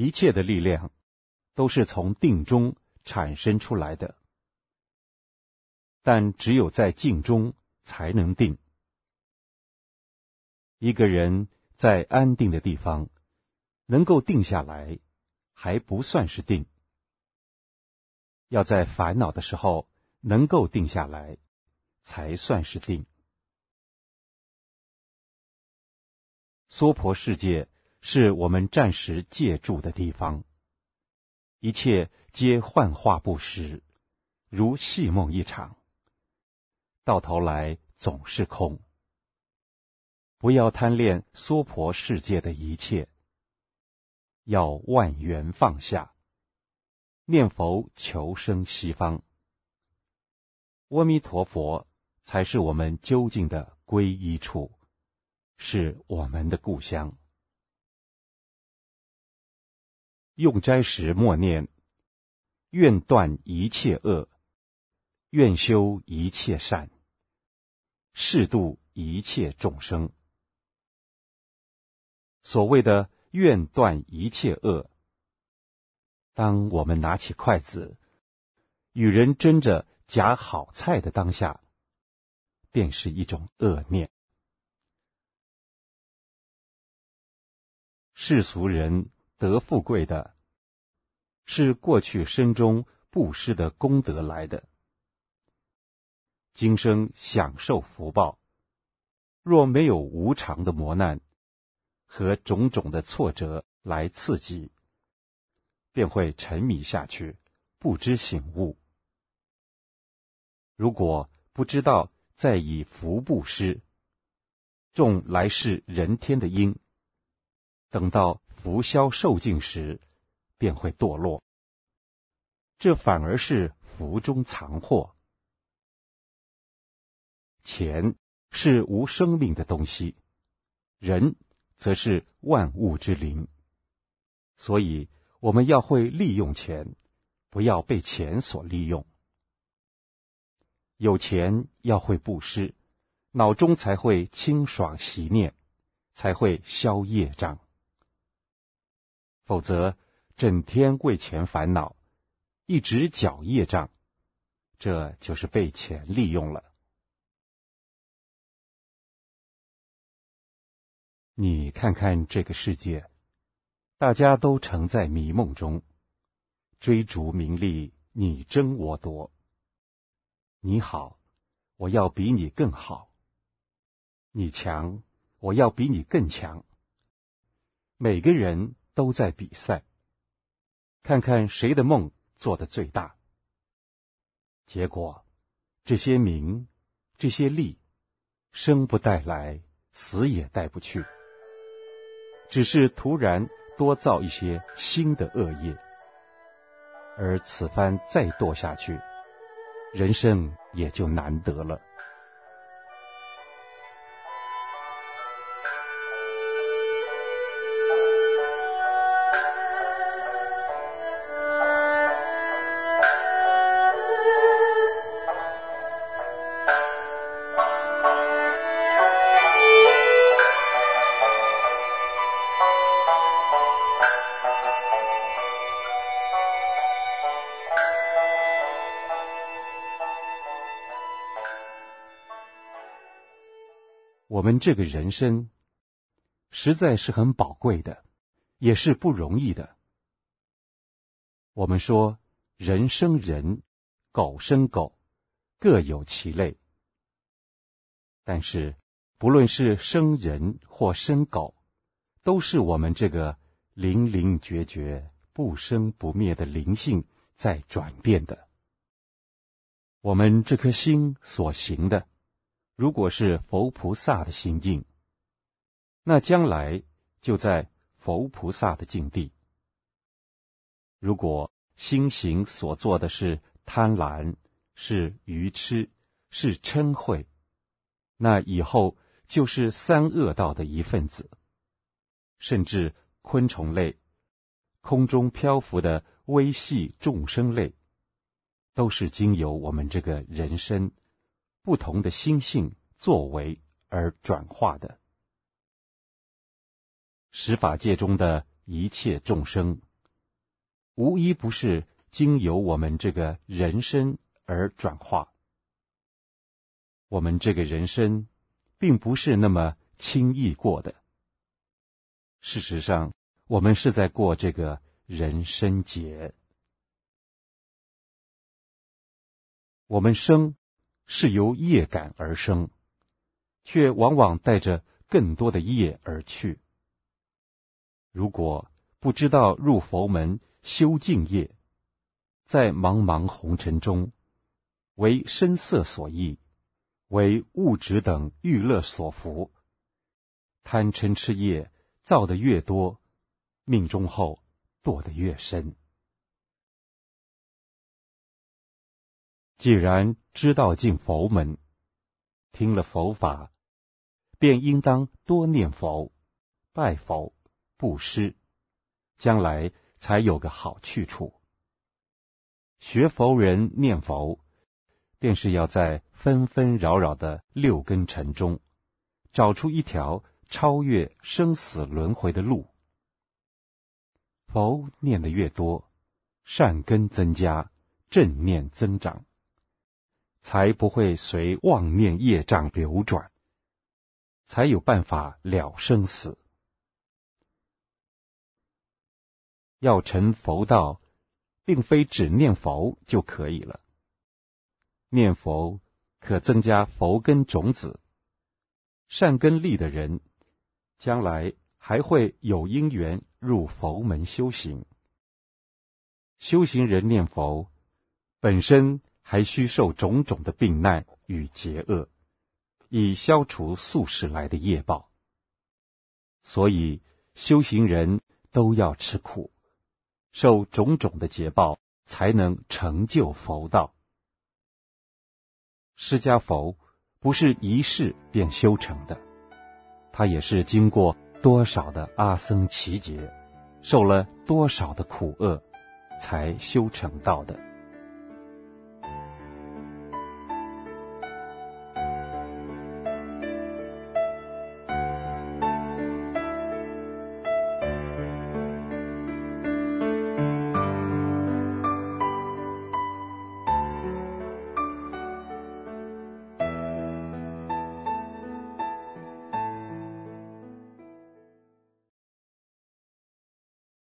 一切的力量都是从定中产生出来的，但只有在静中才能定。一个人在安定的地方能够定下来，还不算是定。要在烦恼的时候能够定下来，才算是定。娑婆世界是我们暂时借住的地方，一切皆幻化不实，如戏梦一场，到头来总是空。不要贪恋娑婆世界的一切，要万缘放下，念佛求生西方。阿弥陀佛才是我们究竟的皈依处。是我们的故乡。用斋时默念：愿断一切恶，愿修一切善，誓度一切众生。所谓的愿断一切恶，当我们拿起筷子与人争着夹好菜的当下，便是一种恶念。世俗人得富贵的，是过去生中布施的功德来的。今生享受福报，若没有无常的磨难和种种的挫折来刺激，便会沉迷下去，不知醒悟。如果不知道再以福布施，种来世人天的因。等到福消受尽时，便会堕落。这反而是福中藏祸。钱是无生命的东西，人则是万物之灵。所以我们要会利用钱，不要被钱所利用。有钱要会布施，脑中才会清爽洗念，才会消业障。否则，整天为钱烦恼，一直缴业障，这就是被钱利用了。你看看这个世界，大家都沉在迷梦中，追逐名利，你争我夺。你好，我要比你更好；你强，我要比你更强。每个人。都在比赛，看看谁的梦做得最大。结果，这些名，这些利，生不带来，死也带不去，只是突然多造一些新的恶业，而此番再堕下去，人生也就难得了。我们这个人生实在是很宝贵的，也是不容易的。我们说人生人，狗生狗，各有其类。但是不论是生人或生狗，都是我们这个灵灵觉觉、不生不灭的灵性在转变的。我们这颗心所行的。如果是佛菩萨的心境，那将来就在佛菩萨的境地；如果心行所做的是贪婪、是愚痴、是嗔恚，那以后就是三恶道的一份子，甚至昆虫类、空中漂浮的微细众生类，都是经由我们这个人身。不同的心性作为而转化的。十法界中的一切众生无一不是经由我们这个人身而转化。我们这个人身，并不是那么轻易过的。事实上，我们是在过这个人生节。我们生是由业感而生，却往往带着更多的业而去。如果不知道入佛门修净业，在茫茫红尘中，为声色所役，为物质等欲乐所服，贪嗔痴业造的越多，命中后堕得越深。既然知道进佛门，听了佛法，便应当多念佛、拜佛、布施，将来才有个好去处。学佛人念佛。便是要在纷纷扰扰的六根尘中，找出一条超越生死轮回的路。佛念得越多，善根增加，正念增长，才不会随妄念业障流转，才有办法了生死。要成佛道，并非只念佛就可以了。念佛可增加佛根种子，善根利的人，将来还会有因缘入佛门修行。修行人念佛，本身还需受种种的病难与劫厄，以消除宿世来的业报。所以修行人都要吃苦，受种种的劫报，才能成就佛道。释迦佛不是一世便修成的，他也是经过多少的阿僧只劫，受了多少的苦厄，才修成道的。